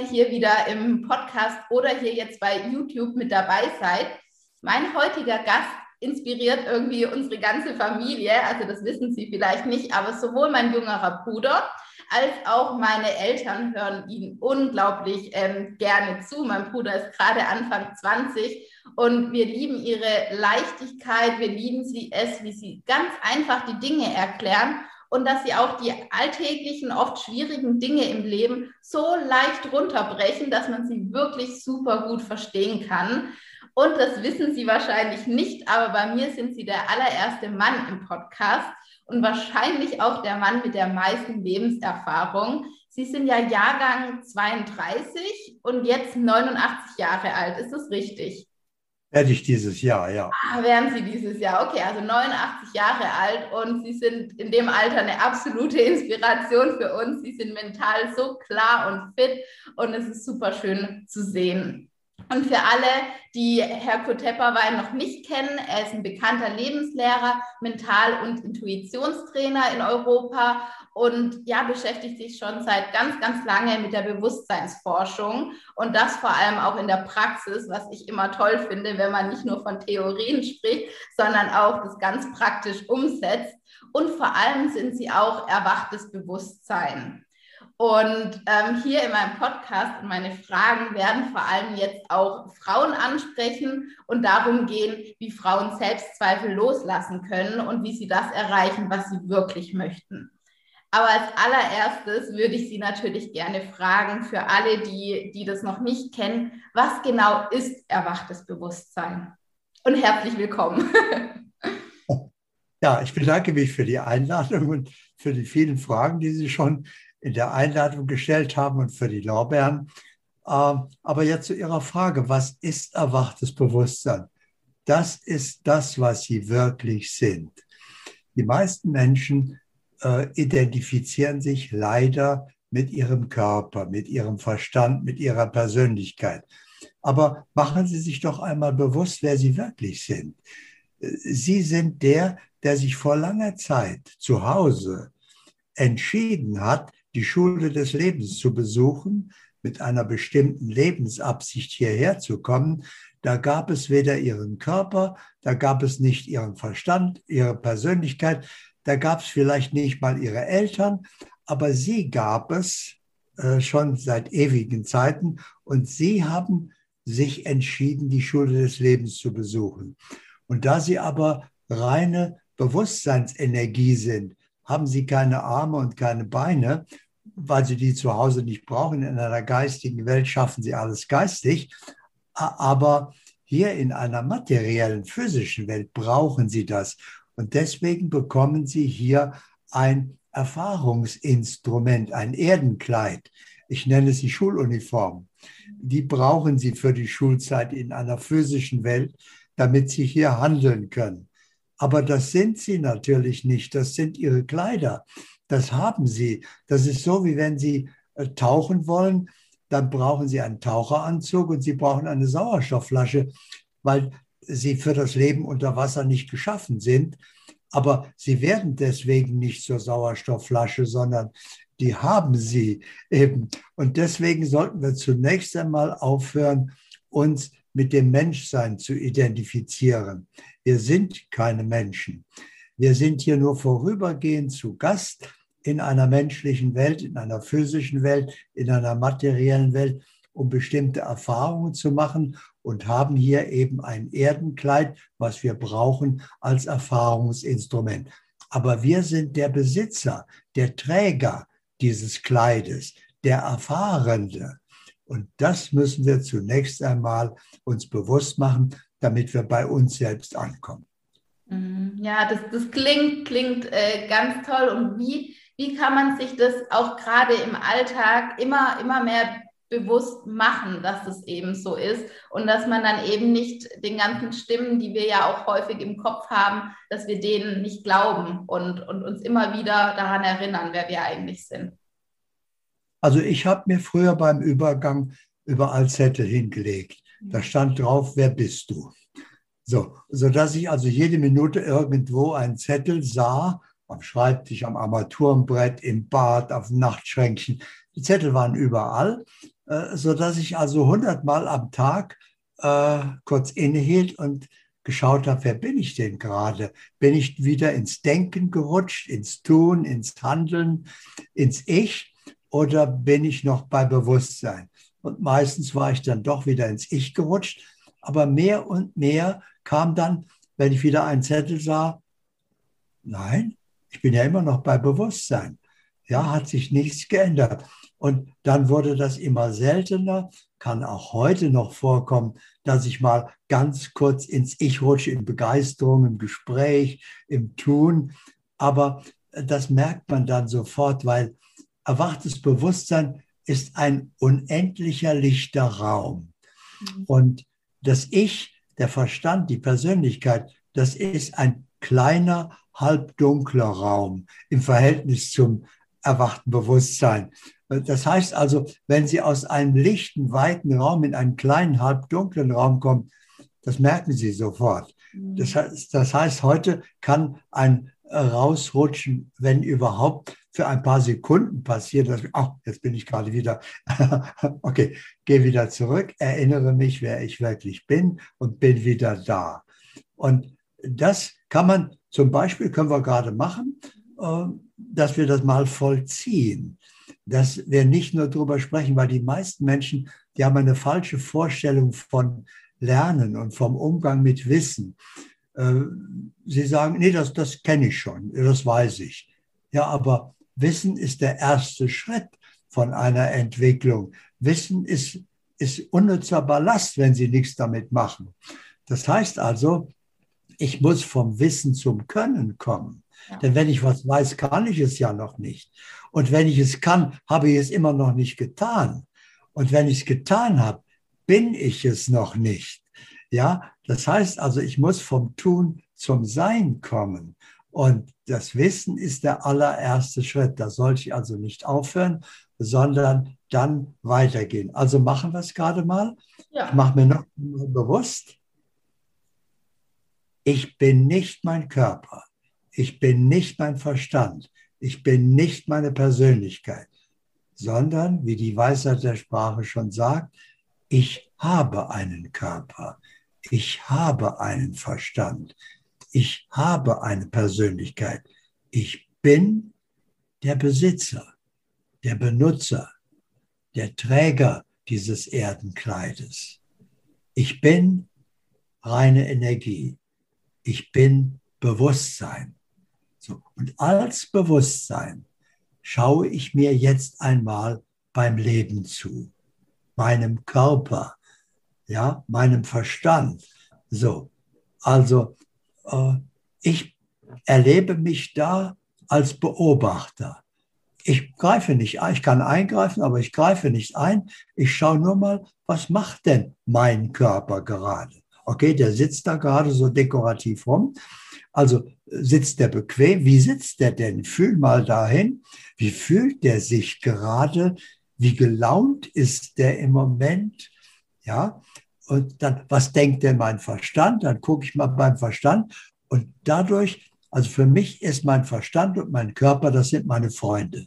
Ihr hier wieder im Podcast oder hier jetzt bei YouTube mit dabei seid. Mein heutiger Gast inspiriert irgendwie unsere ganze Familie. Also das wissen Sie vielleicht nicht, aber sowohl mein jüngerer Bruder als auch meine Eltern hören ihn unglaublich ähm, gerne zu. Mein Bruder ist gerade Anfang 20 und wir lieben ihre Leichtigkeit. Wir lieben sie es, wie sie ganz einfach die Dinge erklären und dass sie auch die alltäglichen, oft schwierigen Dinge im Leben so leicht runterbrechen, dass man sie wirklich super gut verstehen kann. Und das wissen Sie wahrscheinlich nicht, aber bei mir sind Sie der allererste Mann im Podcast und wahrscheinlich auch der Mann mit der meisten Lebenserfahrung. Sie sind ja Jahrgang 32 und jetzt 89 Jahre alt. Ist das richtig? Werde ich dieses Jahr, ja. Ah, werden Sie dieses Jahr. Okay, also 89 Jahre alt und Sie sind in dem Alter eine absolute Inspiration für uns. Sie sind mental so klar und fit und es ist super schön zu sehen. Und für alle, die Herr Kotepperwein noch nicht kennen, er ist ein bekannter Lebenslehrer, Mental- und Intuitionstrainer in Europa und ja, beschäftigt sich schon seit ganz, ganz lange mit der Bewusstseinsforschung und das vor allem auch in der Praxis, was ich immer toll finde, wenn man nicht nur von Theorien spricht, sondern auch das ganz praktisch umsetzt. Und vor allem sind sie auch erwachtes Bewusstsein. Und ähm, hier in meinem Podcast und meine Fragen werden vor allem jetzt auch Frauen ansprechen und darum gehen, wie Frauen Selbstzweifel loslassen können und wie sie das erreichen, was sie wirklich möchten. Aber als allererstes würde ich Sie natürlich gerne fragen, für alle, die, die das noch nicht kennen, was genau ist erwachtes Bewusstsein? Und herzlich willkommen. Ja, ich bedanke mich für die Einladung und für die vielen Fragen, die Sie schon in der Einladung gestellt haben und für die Lorbeeren. Ähm, aber jetzt zu Ihrer Frage, was ist erwachtes Bewusstsein? Das ist das, was Sie wirklich sind. Die meisten Menschen äh, identifizieren sich leider mit ihrem Körper, mit ihrem Verstand, mit ihrer Persönlichkeit. Aber machen Sie sich doch einmal bewusst, wer Sie wirklich sind. Sie sind der, der sich vor langer Zeit zu Hause entschieden hat, die Schule des Lebens zu besuchen, mit einer bestimmten Lebensabsicht hierher zu kommen, da gab es weder ihren Körper, da gab es nicht ihren Verstand, ihre Persönlichkeit, da gab es vielleicht nicht mal ihre Eltern, aber sie gab es äh, schon seit ewigen Zeiten und sie haben sich entschieden, die Schule des Lebens zu besuchen. Und da sie aber reine Bewusstseinsenergie sind, haben sie keine Arme und keine Beine, weil sie die zu Hause nicht brauchen. In einer geistigen Welt schaffen sie alles geistig. Aber hier in einer materiellen, physischen Welt brauchen sie das. Und deswegen bekommen sie hier ein Erfahrungsinstrument, ein Erdenkleid. Ich nenne es die Schuluniform. Die brauchen sie für die Schulzeit in einer physischen Welt, damit sie hier handeln können. Aber das sind sie natürlich nicht. Das sind ihre Kleider. Das haben sie. Das ist so, wie wenn sie äh, tauchen wollen, dann brauchen sie einen Taucheranzug und sie brauchen eine Sauerstoffflasche, weil sie für das Leben unter Wasser nicht geschaffen sind. Aber sie werden deswegen nicht zur Sauerstoffflasche, sondern die haben sie eben. Und deswegen sollten wir zunächst einmal aufhören, uns mit dem Menschsein zu identifizieren. Wir sind keine Menschen. Wir sind hier nur vorübergehend zu Gast in einer menschlichen Welt, in einer physischen Welt, in einer materiellen Welt, um bestimmte Erfahrungen zu machen und haben hier eben ein Erdenkleid, was wir brauchen als Erfahrungsinstrument. Aber wir sind der Besitzer, der Träger dieses Kleides, der Erfahrende. Und das müssen wir zunächst einmal uns bewusst machen, damit wir bei uns selbst ankommen. Mhm. Ja, das, das klingt, klingt äh, ganz toll. Und wie, wie kann man sich das auch gerade im Alltag immer, immer mehr bewusst machen, dass das eben so ist und dass man dann eben nicht den ganzen Stimmen, die wir ja auch häufig im Kopf haben, dass wir denen nicht glauben und, und uns immer wieder daran erinnern, wer wir eigentlich sind. Also ich habe mir früher beim Übergang überall Zettel hingelegt. Da mhm. stand drauf, wer bist du? So, sodass ich also jede Minute irgendwo einen Zettel sah, am Schreibtisch, am Armaturenbrett, im Bad, auf dem Nachtschränkchen. Die Zettel waren überall, sodass ich also hundertmal am Tag äh, kurz innehielt und geschaut habe, wer bin ich denn gerade? Bin ich wieder ins Denken gerutscht, ins Tun, ins Handeln, ins Ich oder bin ich noch bei Bewusstsein? Und meistens war ich dann doch wieder ins Ich gerutscht, aber mehr und mehr kam dann, wenn ich wieder einen Zettel sah, nein, ich bin ja immer noch bei Bewusstsein. Ja, hat sich nichts geändert. Und dann wurde das immer seltener, kann auch heute noch vorkommen, dass ich mal ganz kurz ins Ich rutsche, in Begeisterung, im Gespräch, im Tun. Aber das merkt man dann sofort, weil erwachtes Bewusstsein ist ein unendlicher lichter Raum. Mhm. Und das Ich, der Verstand, die Persönlichkeit, das ist ein kleiner, halbdunkler Raum im Verhältnis zum erwachten Bewusstsein. Das heißt also, wenn Sie aus einem lichten, weiten Raum in einen kleinen, halbdunklen Raum kommen, das merken Sie sofort. Das heißt, das heißt, heute kann ein Rausrutschen, wenn überhaupt, für ein paar Sekunden passieren, dass, ach, jetzt bin ich gerade wieder, okay, gehe wieder zurück, erinnere mich, wer ich wirklich bin und bin wieder da. Und das kann man zum Beispiel, können wir gerade machen, äh, dass wir das mal vollziehen. Dass wir nicht nur darüber sprechen, weil die meisten Menschen, die haben eine falsche Vorstellung von Lernen und vom Umgang mit Wissen. Äh, sie sagen, nee, das, das kenne ich schon, das weiß ich. Ja, aber Wissen ist der erste Schritt von einer Entwicklung. Wissen ist, ist unnützer Ballast, wenn Sie nichts damit machen. Das heißt also, ich muss vom Wissen zum Können kommen. Ja. Denn wenn ich was weiß, kann ich es ja noch nicht. Und wenn ich es kann, habe ich es immer noch nicht getan. Und wenn ich es getan habe, bin ich es noch nicht. Ja, das heißt also, ich muss vom Tun zum Sein kommen. Und das Wissen ist der allererste Schritt. Da sollte ich also nicht aufhören, sondern dann weitergehen. Also machen wir es gerade mal. Ja. Ich mache mir noch bewusst, ich bin nicht mein Körper. Ich bin nicht mein Verstand. Ich bin nicht meine Persönlichkeit, sondern, wie die Weisheit der Sprache schon sagt, ich habe einen Körper. Ich habe einen Verstand ich habe eine Persönlichkeit. Ich bin der Besitzer, der Benutzer, der Träger dieses Erdenkleides. Ich bin reine Energie. Ich bin Bewusstsein. So, und als Bewusstsein schaue ich mir jetzt einmal beim Leben zu, meinem Körper, ja, meinem Verstand. So, also äh, ich erlebe mich da als Beobachter. Ich greife nicht ein, ich kann eingreifen, aber ich greife nicht ein. Ich schaue nur mal, was macht denn mein Körper gerade? Okay, der sitzt da gerade so dekorativ rum. Also sitzt der bequem? Wie sitzt der denn? Fühl mal dahin. Wie fühlt der sich gerade? Wie gelaunt ist der im Moment? Ja, und dann, was denkt denn mein Verstand? Dann gucke ich mal beim Verstand. Und dadurch, also für mich ist mein Verstand und mein Körper, das sind meine Freunde.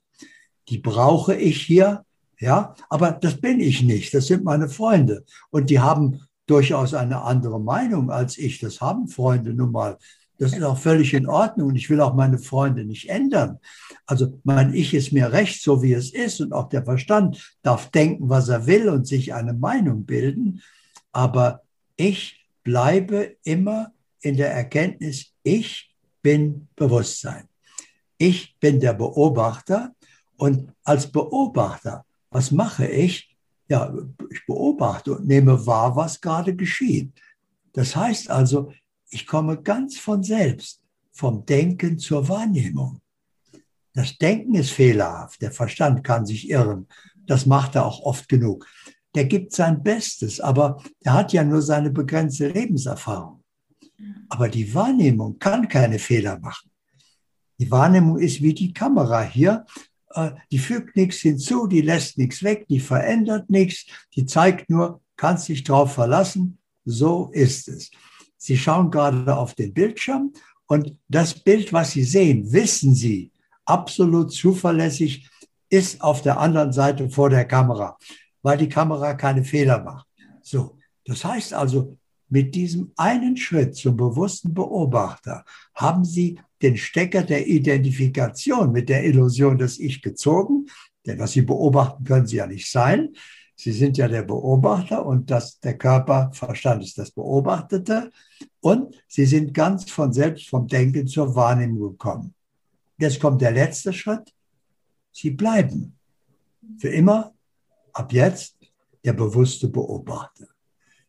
Die brauche ich hier, ja, aber das bin ich nicht. Das sind meine Freunde. Und die haben durchaus eine andere Meinung als ich. Das haben Freunde nun mal. Das ist auch völlig in Ordnung und ich will auch meine Freunde nicht ändern. Also mein Ich ist mir recht, so wie es ist und auch der Verstand darf denken, was er will und sich eine Meinung bilden aber ich bleibe immer in der Erkenntnis, ich bin Bewusstsein. Ich bin der Beobachter und als Beobachter, was mache ich? Ja, ich beobachte und nehme wahr, was gerade geschieht. Das heißt also, ich komme ganz von selbst vom Denken zur Wahrnehmung. Das Denken ist fehlerhaft, der Verstand kann sich irren. Das macht er auch oft genug. Der gibt sein Bestes, aber er hat ja nur seine begrenzte Lebenserfahrung. Aber die Wahrnehmung kann keine Fehler machen. Die Wahrnehmung ist wie die Kamera hier. Äh, die fügt nichts hinzu, die lässt nichts weg, die verändert nichts, die zeigt nur, kannst dich drauf verlassen, so ist es. Sie schauen gerade auf den Bildschirm und das Bild, was Sie sehen, wissen Sie, absolut zuverlässig ist auf der anderen Seite vor der Kamera, weil die Kamera keine Fehler macht. So, das heißt also, mit diesem einen Schritt zum bewussten Beobachter haben Sie den Stecker der Identifikation mit der Illusion des Ich gezogen, denn was Sie beobachten, können Sie ja nicht sein. Sie sind ja der Beobachter und das, der Körperverstand ist das Beobachtete. Und Sie sind ganz von selbst vom Denken zur Wahrnehmung gekommen. Jetzt kommt der letzte Schritt. Sie bleiben für immer, ab jetzt, der bewusste Beobachter.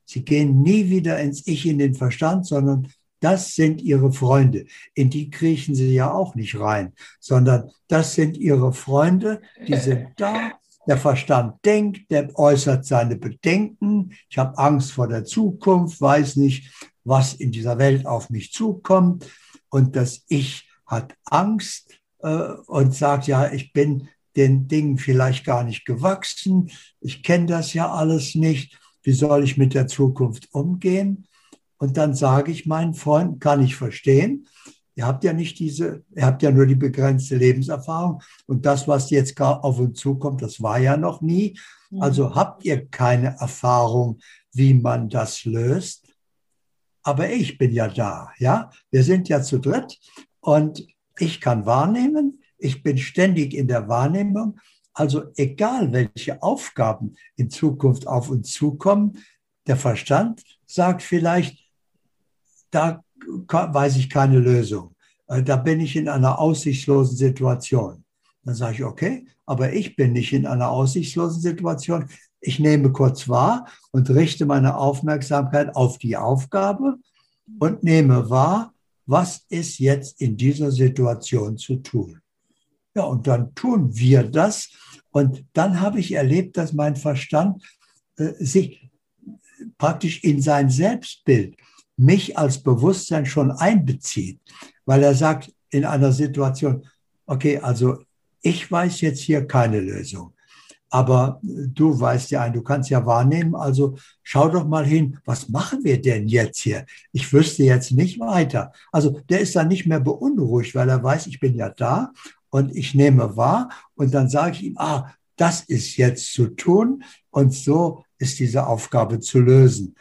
Sie gehen nie wieder ins Ich, in den Verstand, sondern das sind ihre Freunde. In die kriechen sie ja auch nicht rein, sondern das sind ihre Freunde, die sind da. Der Verstand denkt, der äußert seine Bedenken. Ich habe Angst vor der Zukunft, weiß nicht, was in dieser Welt auf mich zukommt. Und das Ich hat Angst äh, und sagt, ja, ich bin den Dingen vielleicht gar nicht gewachsen. Ich kenne das ja alles nicht. Wie soll ich mit der Zukunft umgehen? Und dann sage ich meinen Freunden, kann ich verstehen. Ihr habt ja nicht diese, ihr habt ja nur die begrenzte Lebenserfahrung. Und das, was jetzt auf uns zukommt, das war ja noch nie. Also habt ihr keine Erfahrung, wie man das löst. Aber ich bin ja da, ja. Wir sind ja zu dritt und ich kann wahrnehmen, ich bin ständig in der Wahrnehmung. Also egal, welche Aufgaben in Zukunft auf uns zukommen, der Verstand sagt vielleicht, da weiß ich keine Lösung. Äh, da bin ich in einer aussichtslosen Situation. Dann sage ich, okay, aber ich bin nicht in einer aussichtslosen Situation. Ich nehme kurz wahr und richte meine Aufmerksamkeit auf die Aufgabe und nehme wahr, was ist jetzt in dieser Situation zu tun. Ja, und dann tun wir das. Und dann habe ich erlebt, dass mein Verstand äh, sich praktisch in sein Selbstbild, mich als Bewusstsein schon einbezieht, weil er sagt in einer Situation, okay, also ich weiß jetzt hier keine Lösung. Aber du weißt ja ein, du kannst ja wahrnehmen, also schau doch mal hin, was machen wir denn jetzt hier? Ich wüsste jetzt nicht weiter. Also der ist dann nicht mehr beunruhigt, weil er weiß, ich bin ja da und ich nehme wahr und dann sage ich ihm, ah, das ist jetzt zu tun und so ist diese Aufgabe zu lösen.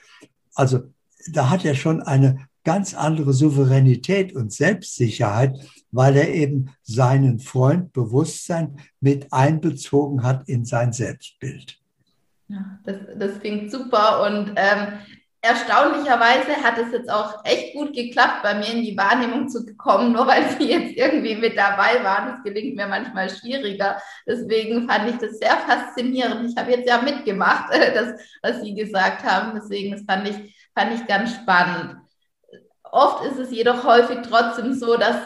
Also da hat er schon eine ganz andere Souveränität und Selbstsicherheit, weil er eben seinen Freund Bewusstsein mit einbezogen hat in sein Selbstbild. Ja, das, das klingt super und ähm, erstaunlicherweise hat es jetzt auch echt gut geklappt, bei mir in die Wahrnehmung zu kommen, nur weil Sie jetzt irgendwie mit dabei waren. Das gelingt mir manchmal schwieriger. Deswegen fand ich das sehr faszinierend. Ich habe jetzt ja mitgemacht, das, was Sie gesagt haben. Deswegen, das fand ich, fand ich ganz spannend. Oft ist es jedoch häufig trotzdem so, dass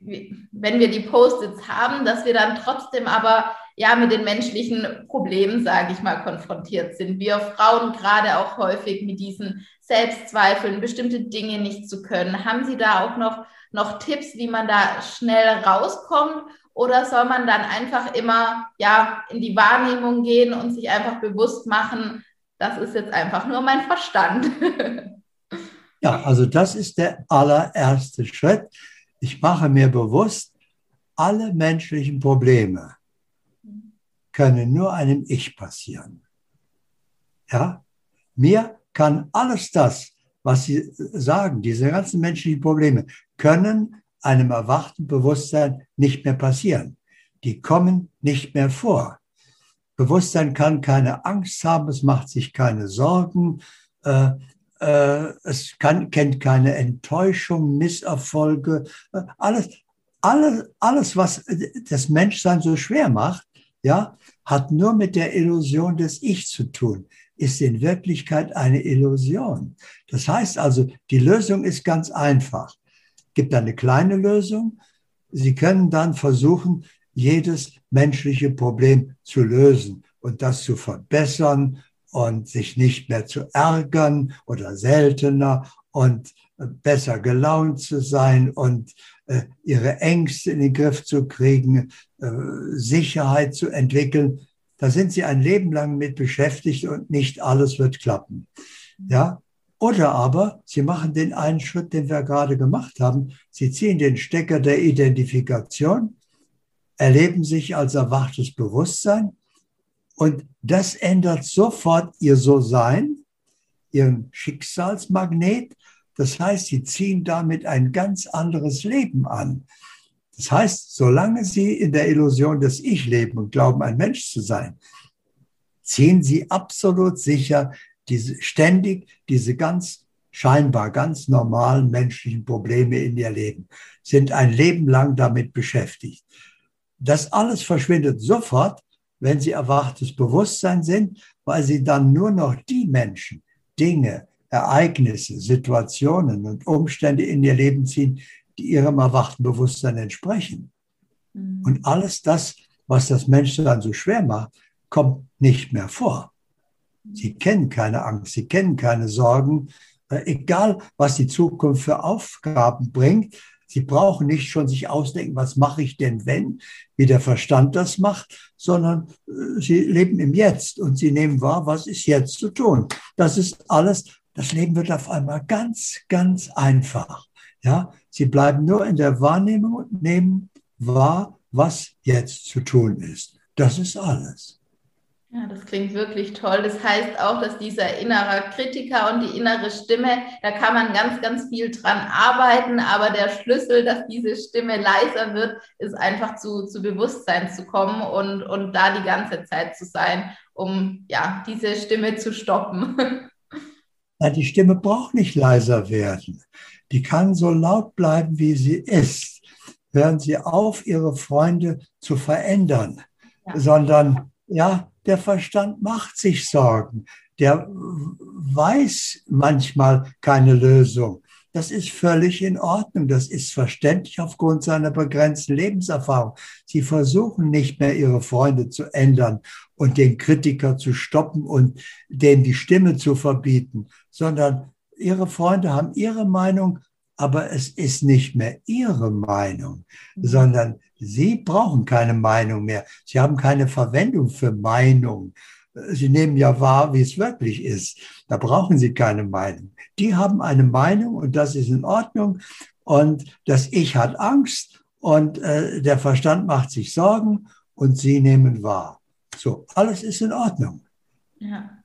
wenn wir die Post-its haben, dass wir dann trotzdem aber ja mit den menschlichen Problemen, sage ich mal, konfrontiert sind. Wir Frauen gerade auch häufig mit diesen Selbstzweifeln, bestimmte Dinge nicht zu können. Haben Sie da auch noch, noch Tipps, wie man da schnell rauskommt? Oder soll man dann einfach immer ja in die Wahrnehmung gehen und sich einfach bewusst machen, das ist jetzt einfach nur mein Verstand? ja, also das ist der allererste Schritt. Ich mache mir bewusst, alle menschlichen Probleme, können nur einem Ich passieren. Ja? Mir kann alles das, was Sie sagen, diese ganzen menschlichen Probleme, können einem erwachten Bewusstsein nicht mehr passieren. Die kommen nicht mehr vor. Bewusstsein kann keine Angst haben, es macht sich keine Sorgen, äh, äh, es kann, kennt keine Enttäuschung, Misserfolge, äh, alles, alles, alles, was das Menschsein so schwer macht, ja, hat nur mit der Illusion des Ich zu tun, ist in Wirklichkeit eine Illusion. Das heißt also, die Lösung ist ganz einfach. Gibt eine kleine Lösung. Sie können dann versuchen, jedes menschliche Problem zu lösen und das zu verbessern und sich nicht mehr zu ärgern oder seltener und besser gelaunt zu sein und äh, ihre Ängste in den Griff zu kriegen, äh, Sicherheit zu entwickeln. Da sind sie ein Leben lang mit beschäftigt und nicht alles wird klappen. Ja? Oder aber sie machen den einen Schritt, den wir gerade gemacht haben. Sie ziehen den Stecker der Identifikation, erleben sich als erwachtes Bewusstsein und das ändert sofort ihr So-Sein, ihren Schicksalsmagnet. Das heißt, sie ziehen damit ein ganz anderes Leben an. Das heißt, solange Sie in der Illusion des Ich leben und glauben, ein Mensch zu sein, ziehen Sie absolut sicher diese, ständig diese ganz scheinbar ganz normalen menschlichen Probleme in Ihr Leben, sind ein Leben lang damit beschäftigt. Das alles verschwindet sofort, wenn Sie erwachtes Bewusstsein sind, weil Sie dann nur noch die Menschen, Dinge, Ereignisse, Situationen und Umstände in Ihr Leben ziehen, die ihrem erwachten Bewusstsein entsprechen. Mhm. Und alles das, was das Menschsein so schwer macht, kommt nicht mehr vor. Sie kennen keine Angst, sie kennen keine Sorgen, äh, egal was die Zukunft für Aufgaben bringt. Sie brauchen nicht schon sich ausdenken, was mache ich denn, wenn, wie der Verstand das macht, sondern äh, sie leben im Jetzt und sie nehmen wahr, was ist jetzt zu tun. Das ist alles, das Leben wird auf einmal ganz, ganz einfach. Ja, sie bleiben nur in der Wahrnehmung und nehmen wahr, was jetzt zu tun ist. Das ist alles. Ja, das klingt wirklich toll. Das heißt auch, dass dieser innere Kritiker und die innere Stimme, da kann man ganz, ganz viel dran arbeiten, aber der Schlüssel, dass diese Stimme leiser wird, ist einfach zu, zu Bewusstsein zu kommen und, und da die ganze Zeit zu sein, um ja, diese Stimme zu stoppen. Na, die Stimme braucht nicht leiser werden die kann so laut bleiben, wie sie ist. Hören Sie auf, Ihre Freunde zu verändern, ja. sondern ja, der Verstand macht sich Sorgen. Der weiß manchmal keine Lösung. Das ist völlig in Ordnung. Das ist verständlich aufgrund seiner begrenzten Lebenserfahrung. Sie versuchen nicht mehr, ihre Freunde zu ändern und den Kritiker zu stoppen und dem die Stimme zu verbieten, sondern ihre Freunde haben ihre Meinung, aber es ist nicht mehr ihre Meinung, mhm. sondern sie brauchen keine Meinung mehr. Sie haben keine Verwendung für Meinung. Sie nehmen ja wahr, wie es wirklich ist. Da brauchen sie keine Meinung. Die haben eine Meinung und das ist in Ordnung. Und das Ich hat Angst und äh, der Verstand macht sich Sorgen und sie nehmen wahr. So, alles ist in Ordnung. Ja.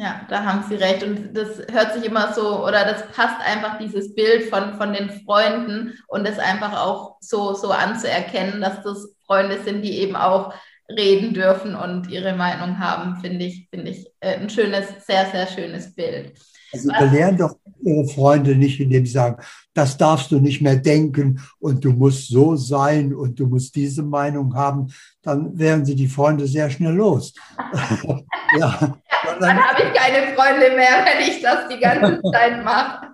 Ja, da haben Sie recht. Und das hört sich immer so, oder das passt einfach dieses Bild von, von den Freunden und es einfach auch so, so anzuerkennen, dass das Freunde sind, die eben auch reden dürfen und ihre Meinung haben, finde ich, finde ich äh, ein schönes, sehr, sehr schönes Bild. Also belehren doch ihre Freunde nicht, indem sie sagen, das darfst du nicht mehr denken und du musst so sein und du musst diese Meinung haben, dann wären sie die Freunde sehr schnell los. ja, dann, dann habe ich keine Freunde mehr, wenn ich das die ganze Zeit mache.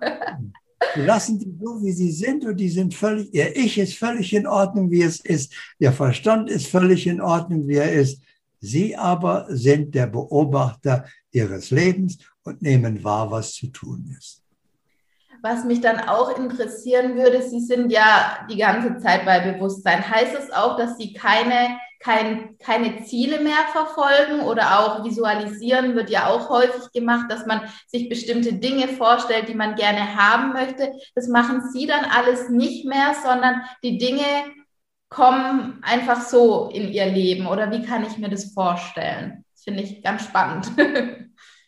Lassen die so, wie sie sind und die sind völlig, ihr Ich ist völlig in Ordnung, wie es ist. Ihr Verstand ist völlig in Ordnung, wie er ist. Sie aber sind der Beobachter ihres Lebens und nehmen wahr, was zu tun ist. Was mich dann auch interessieren würde, Sie sind ja die ganze Zeit bei Bewusstsein. Heißt es auch, dass Sie keine, kein, keine Ziele mehr verfolgen oder auch visualisieren wird ja auch häufig gemacht, dass man sich bestimmte Dinge vorstellt, die man gerne haben möchte. Das machen Sie dann alles nicht mehr, sondern die Dinge kommen einfach so in Ihr Leben. Oder wie kann ich mir das vorstellen? Das finde ich ganz spannend.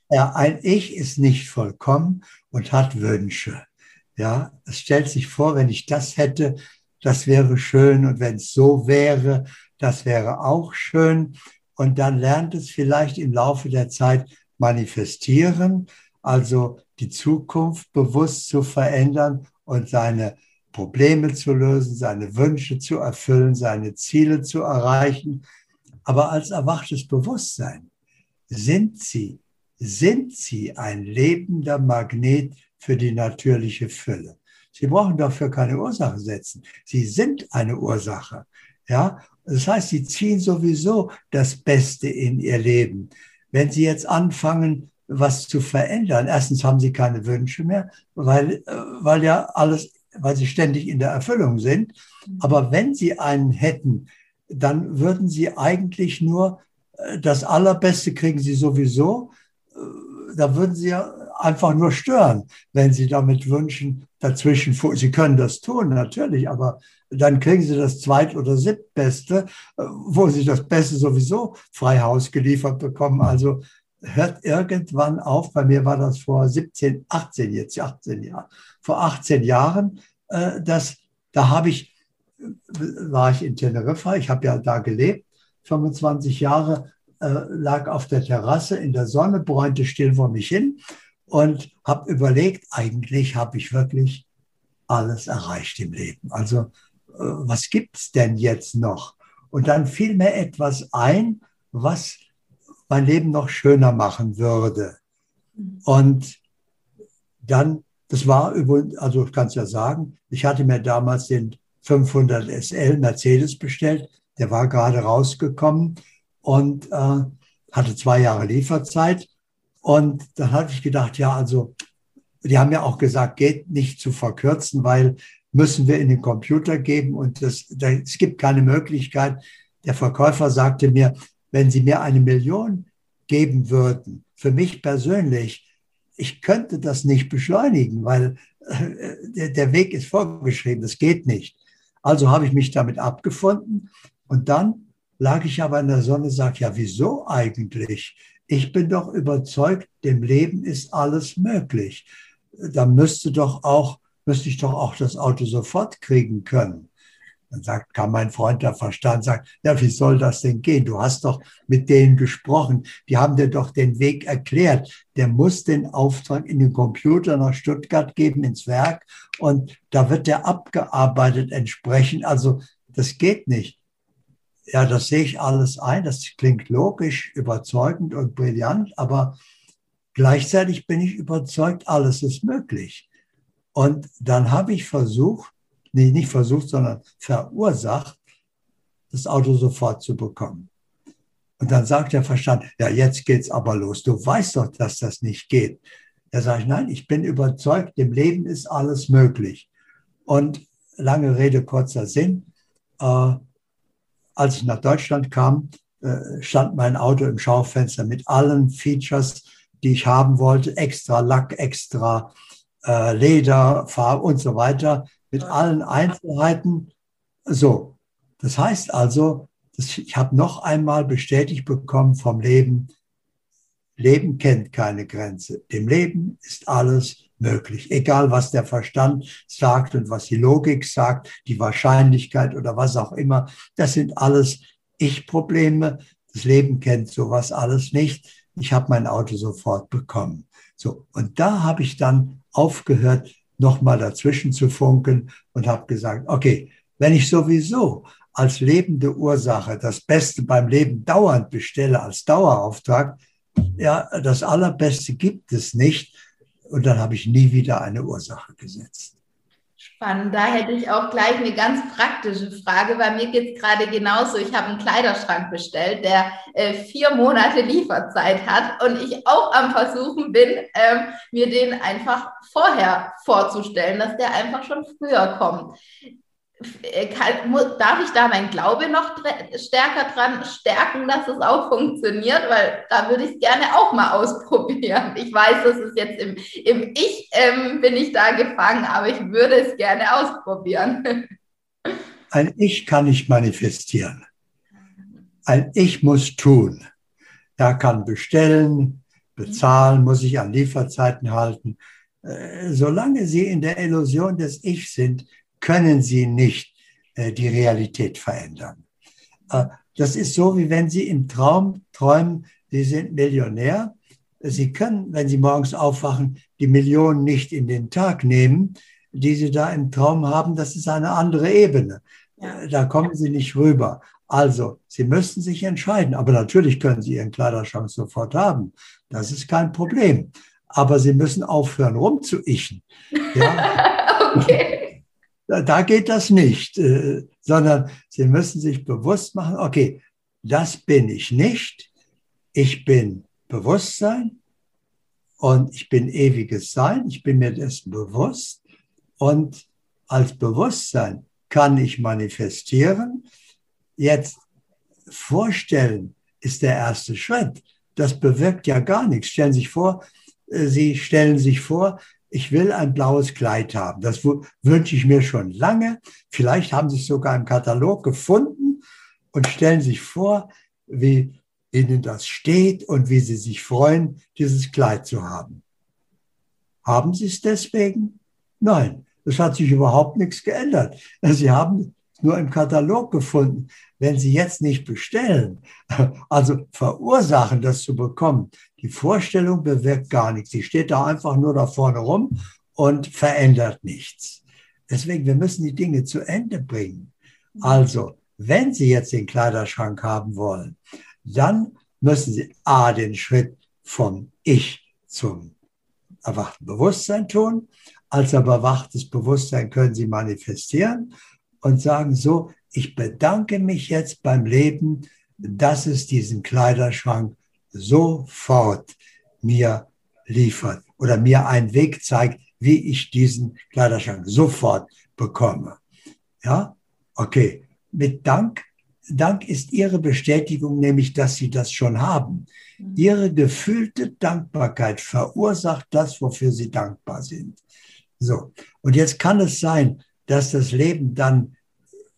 Ja, ein Ich ist nicht vollkommen und hat Wünsche. Ja, es stellt sich vor, wenn ich das hätte, das wäre schön und wenn es so wäre, das wäre auch schön. Und dann lernt es vielleicht im Laufe der Zeit manifestieren, also die Zukunft bewusst zu verändern und seine Probleme zu lösen, seine Wünsche zu erfüllen, seine Ziele zu erreichen. Aber als erwachtes Bewusstsein sind sie sind sie ein lebender Magnet für die natürliche Fülle. Sie brauchen dafür keine Ursache setzen. Sie sind eine Ursache. Ja, das heißt, sie ziehen sowieso das Beste in ihr Leben. Wenn sie jetzt anfangen, was zu verändern, erstens haben sie keine Wünsche mehr, weil, äh, weil ja alles, weil sie ständig in der Erfüllung sind. Aber wenn sie einen hätten, dann würden sie eigentlich nur äh, das Allerbeste kriegen sie sowieso. Äh, da würden sie ja einfach nur stören, wenn sie damit wünschen, dazwischen, sie können das tun, natürlich, aber dann kriegen sie das zweit- oder siebtbeste, äh, wo sie das Beste sowieso frei Haus geliefert bekommen. Also hört irgendwann auf, bei mir war das vor 17, 18, jetzt 18 Jahren, vor 18 Jahren, dass, da habe ich, war ich in Teneriffa, ich habe ja da gelebt, 25 Jahre, lag auf der Terrasse in der Sonne, bräunte still vor mich hin und habe überlegt, eigentlich habe ich wirklich alles erreicht im Leben. Also äh, was es denn jetzt noch? Und dann fiel mir etwas ein, was mein Leben noch schöner machen würde. Und dann, das war übrigens, also ich kann es ja sagen, ich hatte mir damals den 500 SL Mercedes bestellt, der war gerade rausgekommen und äh, hatte zwei Jahre Lieferzeit. Und dann habe ich gedacht, ja, also, die haben ja auch gesagt, geht nicht zu verkürzen, weil müssen wir in den Computer geben und das, da, es gibt keine Möglichkeit. Der Verkäufer sagte mir, wenn Sie mir eine Million geben würden, für mich persönlich, ich könnte das nicht beschleunigen, weil äh, der Weg ist vorgeschrieben, das geht nicht. Also habe ich mich damit abgefunden und dann lag ich aber in der Sonne sagte, ja, wieso eigentlich? ich bin doch überzeugt, dem Leben ist alles möglich. Da müsste doch auch, müsste ich doch auch das Auto sofort kriegen können. Dann sagt, kam mein Freund der Verstand, sagt, ja, wie soll das denn gehen? Du hast doch mit denen gesprochen. Die haben dir doch den Weg erklärt. Der muss den Auftrag in den Computer nach Stuttgart geben, ins Werk. Und da wird der abgearbeitet entsprechend. Also, das geht nicht. Ja, das sehe ich alles ein. Das klingt logisch, überzeugend und brillant, aber gleichzeitig bin ich überzeugt, alles ist möglich. Und dann habe ich versucht, nee, nicht versucht, sondern verursacht, das Auto sofort zu bekommen. Und dann sagt der Verstand, ja, jetzt geht's aber los. Du weißt doch, dass das nicht geht. Da sage ich, nein, ich bin überzeugt, dem Leben ist alles möglich. Und lange Rede, kurzer Sinn. Äh, als ich nach Deutschland kam, äh, stand mein Auto im Schaufenster mit allen Features, die ich haben wollte, extra Lack, extra äh, Leder, Farbe und so weiter, mit allen Einzelheiten. So, das heißt also, ich habe noch einmal bestätigt bekommen vom Leben, Leben kennt keine Grenze. Dem Leben ist alles möglich. Egal, was der Verstand sagt und was die Logik sagt, die Wahrscheinlichkeit oder was auch immer, das sind alles Ich-Probleme. Das Leben kennt sowas alles nicht. Ich habe mein Auto sofort bekommen. So, und da habe ich dann aufgehört, nochmal dazwischen zu funken und habe gesagt, okay, wenn ich sowieso als lebende Ursache das Beste beim Leben dauernd bestelle als Dauerauftrag, ja, das Allerbeste gibt es nicht und dann habe ich nie wieder eine Ursache gesetzt. Spannend. Da hätte ich auch gleich eine ganz praktische Frage. Bei mir geht es gerade genauso. Ich habe einen Kleiderschrank bestellt, der äh, vier Monate Lieferzeit hat und ich auch am Versuchen bin, ähm, mir den einfach vorher vorzustellen, dass der einfach schon früher kommt. Äh, darf ich da mein Glaube noch stärker dran stärken, dass es auch funktioniert? Weil da würde ich es gerne auch mal ausprobieren. Ich weiß, dass es jetzt im, im Ich ähm, bin ich da gefangen, aber ich würde es gerne ausprobieren. Ein Ich kann ich manifestieren. Ein Ich muss tun. Er kann bestellen, bezahlen, muss sich an Lieferzeiten halten. Äh, solange Sie in der Illusion des Ich sind, können sie nicht äh, die Realität verändern. Äh, das ist so, wie wenn Sie im Traum träumen, Sie sind Millionär. Sie können, wenn Sie morgens aufwachen, die Millionen nicht in den Tag nehmen, die Sie da im Traum haben. Das ist eine andere Ebene. Ja. Da kommen Sie nicht rüber. Also, Sie müssten sich entscheiden. Aber natürlich können Sie Ihren Kleiderschrank sofort haben. Das ist kein Problem. Aber Sie müssen aufhören, rumzuichen. Ja? okay. Da geht das nicht, äh, sondern Sie müssen sich bewusst machen, okay, das bin ich nicht. Ich bin Bewusstsein und ich bin ewiges Sein. Ich bin mir dessen bewusst. Und als Bewusstsein kann ich manifestieren. Jetzt vorstellen ist der erste Schritt. Das bewirkt ja gar nichts. Stellen Sie sich vor, äh, Sie stellen sich vor, ich will ein blaues Kleid haben. Das wünsche ich mir schon lange. Vielleicht haben Sie es sogar im Katalog gefunden und stellen sich vor, wie Ihnen das steht und wie Sie sich freuen, dieses Kleid zu haben. Haben Sie es deswegen? Nein, es hat sich überhaupt nichts geändert. Sie haben nur im Katalog gefunden. Wenn Sie jetzt nicht bestellen, also verursachen, das zu bekommen, die Vorstellung bewirkt gar nichts. Sie steht da einfach nur da vorne rum und verändert nichts. Deswegen, wir müssen die Dinge zu Ende bringen. Also, wenn Sie jetzt den Kleiderschrank haben wollen, dann müssen Sie A, den Schritt vom Ich zum erwachten Bewusstsein tun. Als erwachtes Bewusstsein können Sie manifestieren und sagen so, ich bedanke mich jetzt beim Leben, dass es diesen Kleiderschrank sofort mir liefert oder mir einen Weg zeigt, wie ich diesen Kleiderschrank sofort bekomme. Ja, okay. Mit Dank, Dank ist Ihre Bestätigung nämlich, dass Sie das schon haben. Mhm. Ihre gefühlte Dankbarkeit verursacht das, wofür Sie dankbar sind. So. Und jetzt kann es sein, dass das Leben dann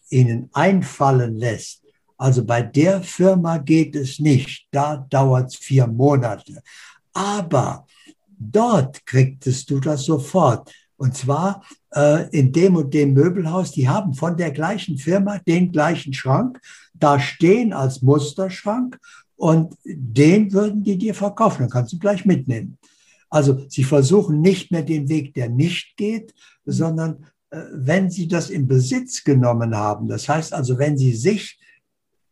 Ihnen einfallen lässt, also bei der Firma geht es nicht. Da dauert es vier Monate. Aber dort kriegtest du das sofort. Und zwar äh, in dem und dem Möbelhaus, die haben von der gleichen Firma den gleichen Schrank da stehen als Musterschrank und den würden die dir verkaufen. Dann kannst du gleich mitnehmen. Also sie versuchen nicht mehr den Weg, der nicht geht, sondern wenn sie das in Besitz genommen haben, das heißt also, wenn sie sich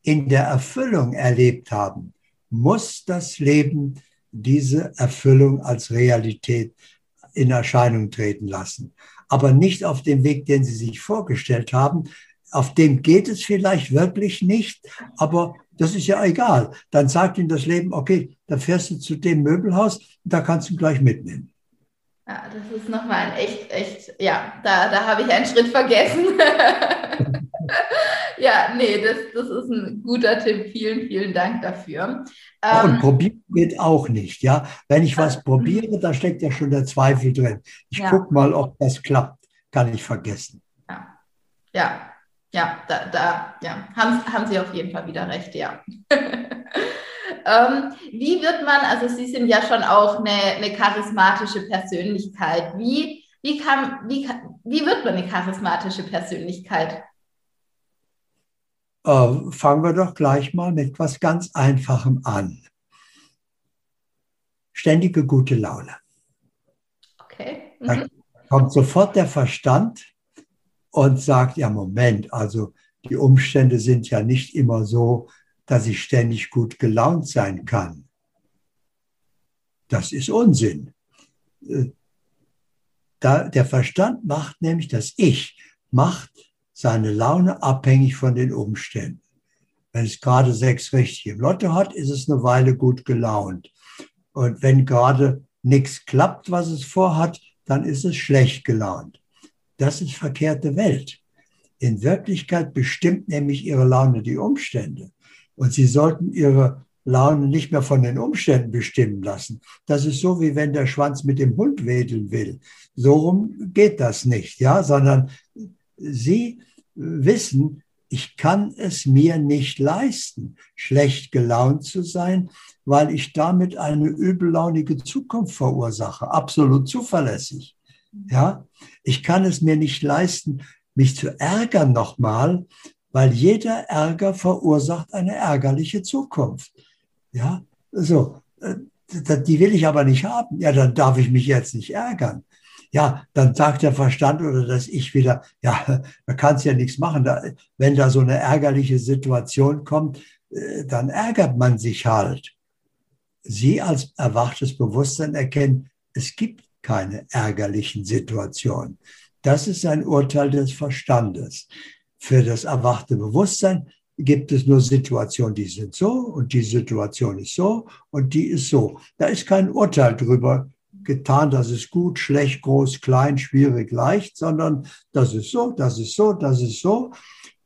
in der Erfüllung erlebt haben, muss das Leben diese Erfüllung als Realität in Erscheinung treten lassen. Aber nicht auf dem Weg, den Sie sich vorgestellt haben. Auf dem geht es vielleicht wirklich nicht, aber das ist ja egal. Dann sagt Ihnen das Leben, okay, da fährst du zu dem Möbelhaus, da kannst du gleich mitnehmen. Ja, das ist nochmal ein echt, echt, ja, da, da habe ich einen Schritt vergessen. ja, nee, das, das ist ein guter Tipp. Vielen, vielen Dank dafür. Ähm, und probieren geht auch nicht, ja. Wenn ich was probiere, da steckt ja schon der Zweifel drin. Ich ja. gucke mal, ob das klappt. Kann ich vergessen. Ja, ja, ja da, da ja. Haben, haben Sie auf jeden Fall wieder recht, ja. ähm, wie wird man, also Sie sind ja schon auch eine, eine charismatische Persönlichkeit. Wie, wie, kann, wie, wie wird man eine charismatische Persönlichkeit? Äh, fangen wir doch gleich mal mit etwas ganz Einfachem an. Ständige gute Laune. Okay. Mhm. Da kommt sofort der Verstand und sagt, ja, Moment, also die Umstände sind ja nicht immer so, dass ich ständig gut gelaunt sein kann. Das ist Unsinn. Äh, da, der Verstand macht nämlich das Ich, macht seine Laune abhängig von den Umständen. Wenn es gerade sechs richtige im Lotto hat, ist es eine Weile gut gelaunt. Und wenn gerade nichts klappt, was es vorhat, dann ist es schlecht gelaunt. Das ist verkehrte Welt. In Wirklichkeit bestimmt nämlich ihre Laune die Umstände. Und sie sollten ihre Laune nicht mehr von den Umständen bestimmen lassen. Das ist so, wie wenn der Schwanz mit dem Hund wedeln will. So rum geht das nicht, ja, sondern sie wissen, ich kann es mir nicht leisten, schlecht gelaunt zu sein, weil ich damit eine übellaunige Zukunft verursache, absolut zuverlässig. Ja, ich kann es mir nicht leisten, mich zu ärgern nochmal, weil jeder Ärger verursacht eine ärgerliche Zukunft. Ja, so, äh, die will ich aber nicht haben. Ja, dann darf ich mich jetzt nicht ärgern ja, dann sagt der Verstand oder das Ich wieder, ja, da kannst ja nichts machen. Da, wenn da so eine ärgerliche Situation kommt, äh, dann ärgert man sich halt. Sie als erwachtes Bewusstsein erkennen, es gibt keine ärgerlichen Situationen. Das ist ein Urteil des Verstandes. Für das erwachte Bewusstsein gibt es nur Situationen, die sind so und die Situation ist so und die ist so. Da ist kein Urteil drüber getan, das ist gut, schlecht, groß, klein, schwierig, leicht, sondern das ist so, das ist so, das ist so.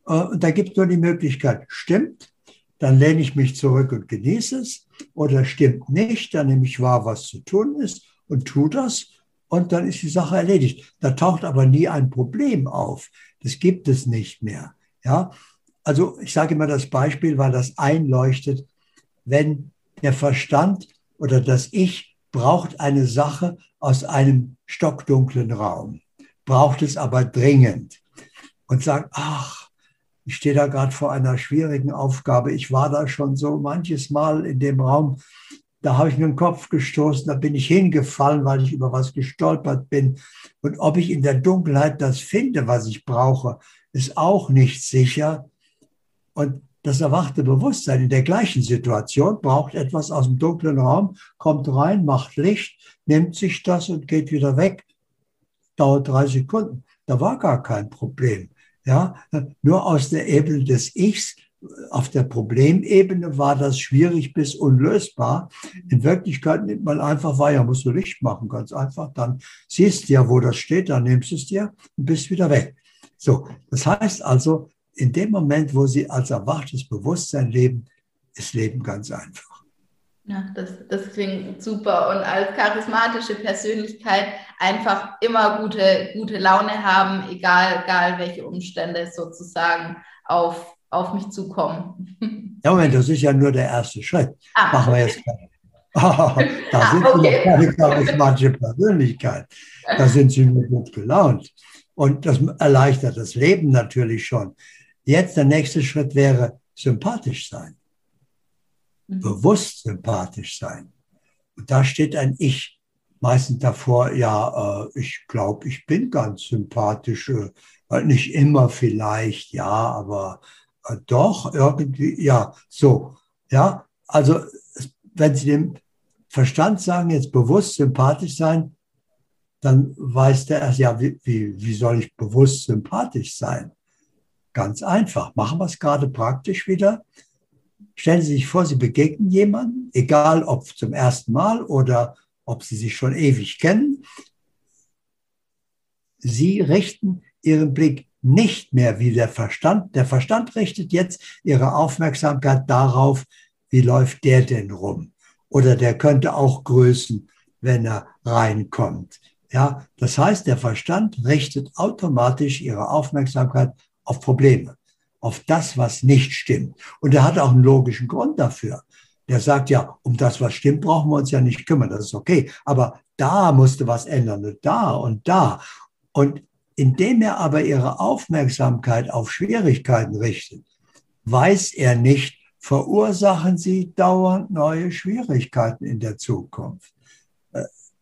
Äh, und da gibt es nur die Möglichkeit, stimmt, dann lehne ich mich zurück und genieße es, oder stimmt nicht, dann nehme ich wahr, was zu tun ist und tue das und dann ist die Sache erledigt. Da taucht aber nie ein Problem auf. Das gibt es nicht mehr. Ja, also ich sage immer das Beispiel, weil das einleuchtet, wenn der Verstand oder das Ich braucht eine Sache aus einem stockdunklen Raum, braucht es aber dringend und sagt, ach, ich stehe da gerade vor einer schwierigen Aufgabe. Ich war da schon so manches Mal in dem Raum. Da habe ich mir den Kopf gestoßen, da bin ich hingefallen, weil ich über was gestolpert bin. Und ob ich in der Dunkelheit das finde, was ich brauche, ist auch nicht sicher. Und das erwachte Bewusstsein in der gleichen Situation braucht etwas aus dem dunklen Raum, kommt rein, macht Licht, nimmt sich das und geht wieder weg. Dauert drei Sekunden. Da war gar kein Problem. Ja, nur aus der Ebene des Ichs, auf der Problemebene war das schwierig bis unlösbar. In Wirklichkeit nimmt man einfach wahr, ja, musst du Licht machen, ganz einfach. Dann siehst du ja, wo das steht, dann nimmst du es dir und bist wieder weg. So, das heißt also, in dem Moment, wo sie als erwachtes Bewusstsein leben, ist Leben ganz einfach. Ja, das, das klingt super. Und als charismatische Persönlichkeit einfach immer gute, gute Laune haben, egal, egal welche Umstände sozusagen auf, auf mich zukommen. Ja, Moment, das ist ja nur der erste Schritt. Ah, Machen wir jetzt gleich. Oh, da ah, sind okay. Sie noch keine charismatische Persönlichkeit. Da sind Sie nur gut gelaunt. Und das erleichtert das Leben natürlich schon. Jetzt der nächste Schritt wäre sympathisch sein. Mhm. Bewusst sympathisch sein. Und da steht ein Ich meistens davor, ja, äh, ich glaube, ich bin ganz sympathisch. Äh, nicht immer vielleicht, ja, aber doch irgendwie, ja, so. Ja, also wenn Sie dem Verstand sagen, jetzt bewusst sympathisch sein, dann weiß der erst, ja, wie, wie, wie soll ich bewusst sympathisch sein? Ganz einfach. Machen wir es gerade praktisch wieder. Stellen Sie sich vor, Sie begegnen jemanden, egal ob zum ersten Mal oder ob Sie sich schon ewig kennen. Sie richten Ihren Blick nicht mehr wie der Verstand. Der Verstand richtet jetzt Ihre Aufmerksamkeit darauf, wie läuft der denn rum? Oder der könnte auch grüßen, wenn er reinkommt. Ja, das heißt, der Verstand richtet automatisch ihre Aufmerksamkeit auf Probleme, auf das, was nicht stimmt. Und er hat auch einen logischen Grund dafür. Der sagt ja, um das, was stimmt, brauchen wir uns ja nicht kümmern, das ist okay. Aber da musste was ändern und da und da. Und indem er aber ihre Aufmerksamkeit auf Schwierigkeiten richtet, weiß er nicht, verursachen sie dauernd neue Schwierigkeiten in der Zukunft.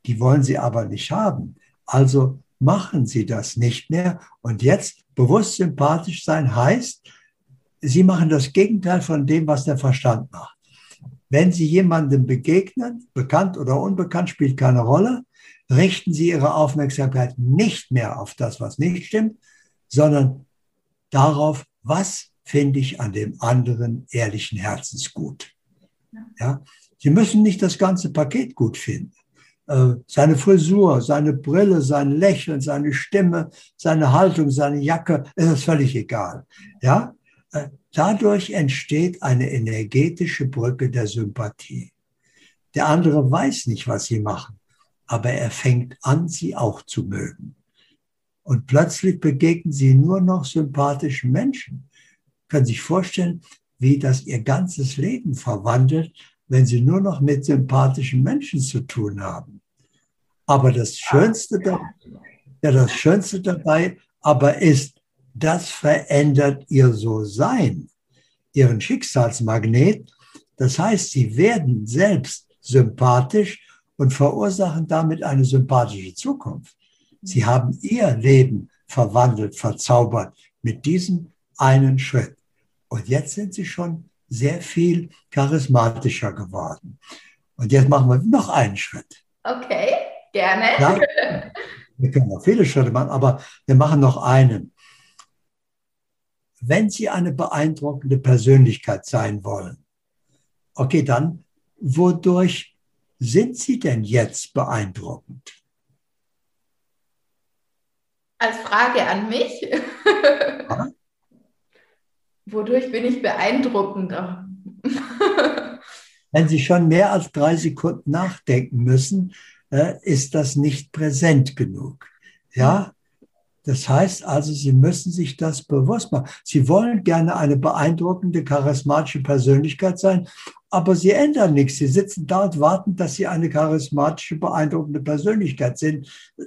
Die wollen sie aber nicht haben. Also machen sie das nicht mehr. Und jetzt bewusst sympathisch sein heißt, sie machen das Gegenteil von dem, was der Verstand macht. Wenn sie jemandem begegnen, bekannt oder unbekannt, spielt keine Rolle, richten sie ihre Aufmerksamkeit nicht mehr auf das, was nicht stimmt, sondern darauf, was finde ich an dem anderen ehrlichen Herzens gut. Ja? Sie müssen nicht das ganze Paket gut finden. Äh, seine Frisur, seine Brille, sein Lächeln, seine Stimme, seine Haltung, seine Jacke, ist es völlig egal. Ja? Äh, dadurch entsteht eine energetische Brücke der Sympathie. Der andere weiß nicht, was sie machen, aber er fängt an, sie auch zu mögen. Und plötzlich begegnen sie nur noch sympathischen Menschen. Können sich vorstellen, wie das ihr ganzes Leben verwandelt, wenn sie nur noch mit sympathischen Menschen zu tun haben. Aber das Schönste, ja, das Schönste dabei aber ist, das verändert ihr So-Sein, ihren Schicksalsmagnet. Das heißt, sie werden selbst sympathisch und verursachen damit eine sympathische Zukunft. Sie haben ihr Leben verwandelt, verzaubert mit diesem einen Schritt. Und jetzt sind sie schon sehr viel charismatischer geworden. Und jetzt machen wir noch einen Schritt. Okay, gerne. Ja? Wir können noch viele Schritte machen, aber wir machen noch einen. Wenn Sie eine beeindruckende Persönlichkeit sein wollen, okay, dann wodurch sind Sie denn jetzt beeindruckend? Als Frage an mich. Ja? Wodurch bin ich beeindruckender? Wenn Sie schon mehr als drei Sekunden nachdenken müssen, äh, ist das nicht präsent genug. Ja, das heißt also, Sie müssen sich das bewusst machen. Sie wollen gerne eine beeindruckende, charismatische Persönlichkeit sein, aber Sie ändern nichts. Sie sitzen da und warten, dass Sie eine charismatische, beeindruckende Persönlichkeit sind.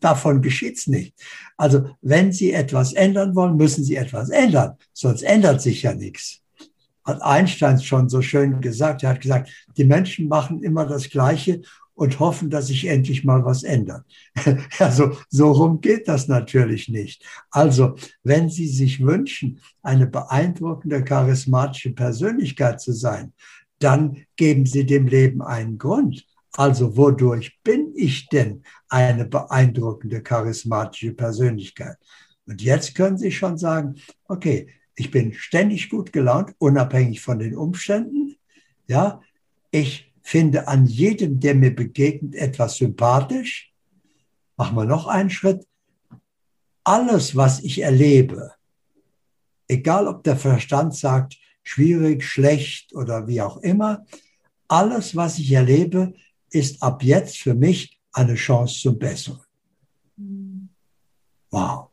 Davon geschieht es nicht. Also wenn Sie etwas ändern wollen, müssen Sie etwas ändern, sonst ändert sich ja nichts. Hat Einstein schon so schön gesagt. Er hat gesagt, die Menschen machen immer das Gleiche und hoffen, dass sich endlich mal was ändert. Also so rum geht das natürlich nicht. Also wenn Sie sich wünschen, eine beeindruckende, charismatische Persönlichkeit zu sein, dann geben Sie dem Leben einen Grund. Also wodurch bin ich denn eine beeindruckende, charismatische Persönlichkeit? Und jetzt können Sie schon sagen, okay, ich bin ständig gut gelaunt, unabhängig von den Umständen. Ja, ich finde an jedem, der mir begegnet, etwas sympathisch. Machen wir noch einen Schritt. Alles, was ich erlebe, egal ob der Verstand sagt, schwierig, schlecht oder wie auch immer, alles, was ich erlebe, ist ab jetzt für mich eine Chance zum Besseren. Mhm. Wow.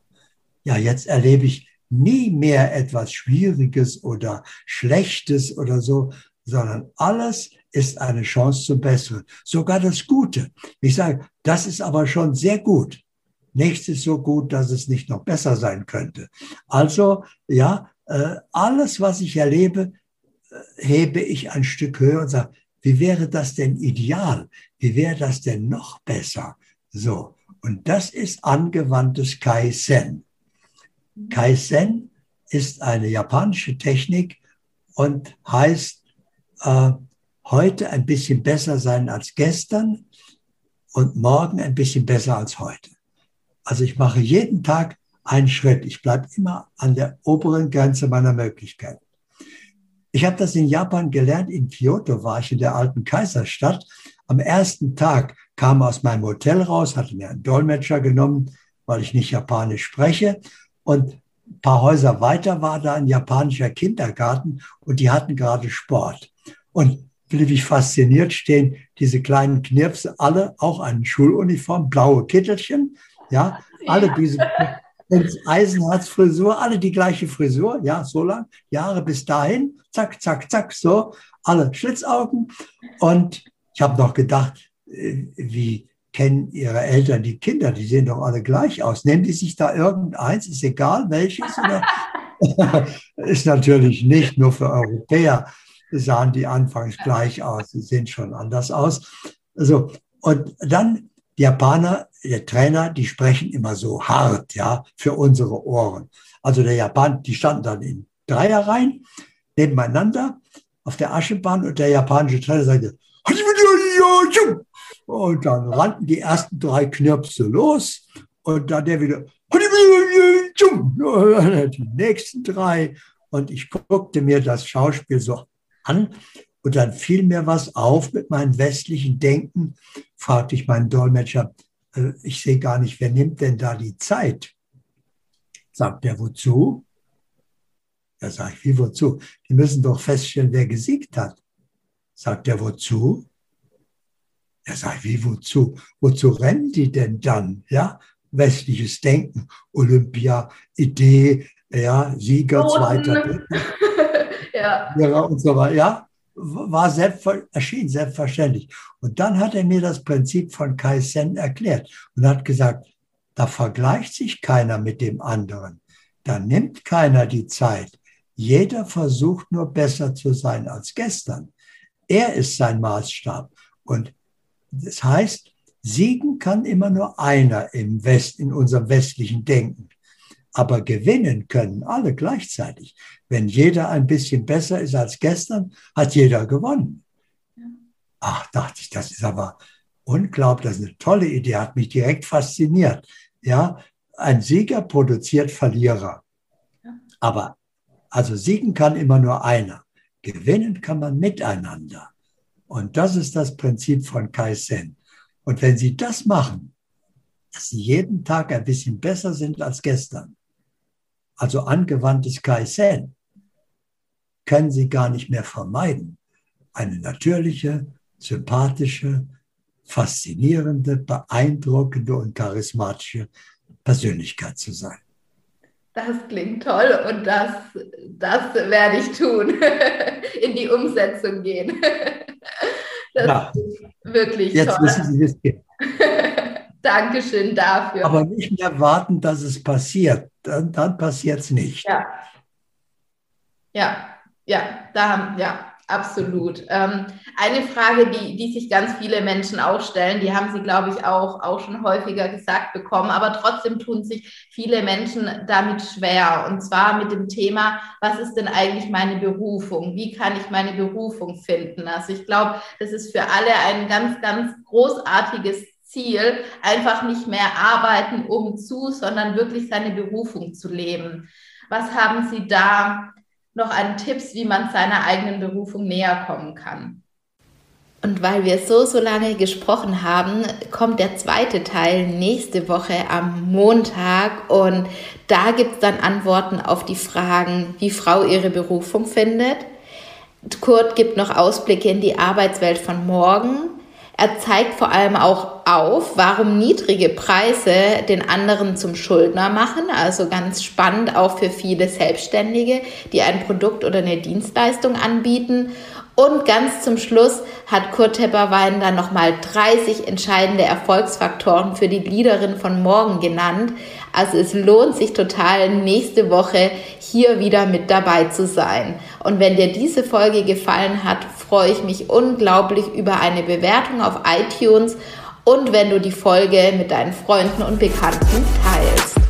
Ja, jetzt erlebe ich nie mehr etwas Schwieriges oder Schlechtes oder so, sondern alles ist eine Chance zum Besseren. Sogar das Gute. Ich sage, das ist aber schon sehr gut. Nichts ist so gut, dass es nicht noch besser sein könnte. Also, ja, äh, alles, was ich erlebe, äh, hebe ich ein Stück höher und sage, wie wäre das denn ideal? Wie wäre das denn noch besser? So. Und das ist angewandtes Kaizen. Kaizen ist eine japanische Technik und heißt äh, heute ein bisschen besser sein als gestern und morgen ein bisschen besser als heute. Also ich mache jeden Tag einen Schritt. Ich bleibe immer an der oberen Grenze meiner Möglichkeiten. Ich habe das in Japan gelernt. In Kyoto war ich in der alten Kaiserstadt. Am ersten Tag kam aus meinem Hotel raus, hatte mir einen Dolmetscher genommen, weil ich nicht Japanisch spreche. Und ein paar Häuser weiter war da ein japanischer Kindergarten und die hatten gerade Sport. Und blieb ich fasziniert stehen, diese kleinen Knirpse, alle auch an Schuluniform, blaue Kittelchen, ja, alle diese Eisenharz-Frisur, alle die gleiche Frisur, ja, so lang, Jahre bis dahin, zack, zack, zack, so, alle Schlitzaugen. Und ich habe noch gedacht, äh, wie kennen ihre Eltern die Kinder? Die sehen doch alle gleich aus. Nehmen die sich da irgendeins, ist egal welches? Oder? ist natürlich nicht nur für Europäer sahen die anfangs gleich aus. Sie sehen schon anders aus. Also, und dann die Japaner, der Trainer, die sprechen immer so hart, ja, für unsere Ohren. Also der Japan, die standen dann in Dreierreihen nebeneinander auf der Aschebahn und der japanische Trainer sagte, und dann rannten die ersten drei Knirpse los und dann der wieder, die nächsten drei. Und ich guckte mir das Schauspiel so an und dann fiel mir was auf mit meinem westlichen Denken, fragte ich meinen Dolmetscher, äh, ich sehe gar nicht, wer nimmt denn da die Zeit? Sagt er, wozu? Da sage ich, wie wozu? Die müssen doch feststellen, wer gesiegt hat. Sagt er, wozu? Er sagt, wie wozu? Wozu rennen die denn dann? Ja, westliches Denken, Olympia, Idee, ja, Sieger, Boden. zweiter, ja. ja und so weiter. Ja, war selbstver erschien selbstverständlich. Und dann hat er mir das Prinzip von Kaizen erklärt und hat gesagt, da vergleicht sich keiner mit dem anderen. Da nimmt keiner die Zeit. Jeder versucht nur besser zu sein als gestern. Er ist sein Maßstab. Und das heißt, siegen kann immer nur einer im West, in unserem westlichen Denken. Aber gewinnen können alle gleichzeitig. Wenn jeder ein bisschen besser ist als gestern, hat jeder gewonnen. Ach, dachte ich, das ist aber unglaublich, das ist eine tolle Idee, hat mich direkt fasziniert. Ja, ein Sieger produziert Verlierer. Aber also siegen kann immer nur einer. Gewinnen kann man miteinander. Und das ist das Prinzip von Kaizen. Und wenn Sie das machen, dass Sie jeden Tag ein bisschen besser sind als gestern, also angewandtes Kaizen, können Sie gar nicht mehr vermeiden, eine natürliche, sympathische, faszinierende, beeindruckende und charismatische Persönlichkeit zu sein. Das klingt toll und das, das werde ich tun, in die Umsetzung gehen. Das ja. ist wirklich Jetzt toll. Wissen Sie, es geht. Dankeschön dafür. Aber nicht mehr warten, dass es passiert. Dann, dann passiert es nicht. Ja. Ja, ja, da haben, ja, Absolut. Ähm, eine Frage, die, die sich ganz viele Menschen auch stellen, die haben Sie, glaube ich, auch, auch schon häufiger gesagt bekommen, aber trotzdem tun sich viele Menschen damit schwer. Und zwar mit dem Thema, was ist denn eigentlich meine Berufung? Wie kann ich meine Berufung finden? Also ich glaube, das ist für alle ein ganz, ganz großartiges Ziel, einfach nicht mehr arbeiten um zu, sondern wirklich seine Berufung zu leben. Was haben Sie da noch an Tipps, wie man seiner eigenen Berufung näher kommen kann. Und weil wir so, so lange gesprochen haben, kommt der zweite Teil nächste Woche am Montag. Und da gibt es dann Antworten auf die Fragen, wie Frau ihre Berufung findet. Kurt gibt noch Ausblicke in die Arbeitswelt von morgen. Er zeigt vor allem auch auf, warum niedrige Preise den anderen zum Schuldner machen. Also ganz spannend auch für viele Selbstständige, die ein Produkt oder eine Dienstleistung anbieten. Und ganz zum Schluss hat Kurt Tepperwein dann nochmal 30 entscheidende Erfolgsfaktoren für die Leaderin von morgen genannt. Also es lohnt sich total, nächste Woche hier wieder mit dabei zu sein. Und wenn dir diese Folge gefallen hat, freue ich mich unglaublich über eine Bewertung auf iTunes und wenn du die Folge mit deinen Freunden und Bekannten teilst.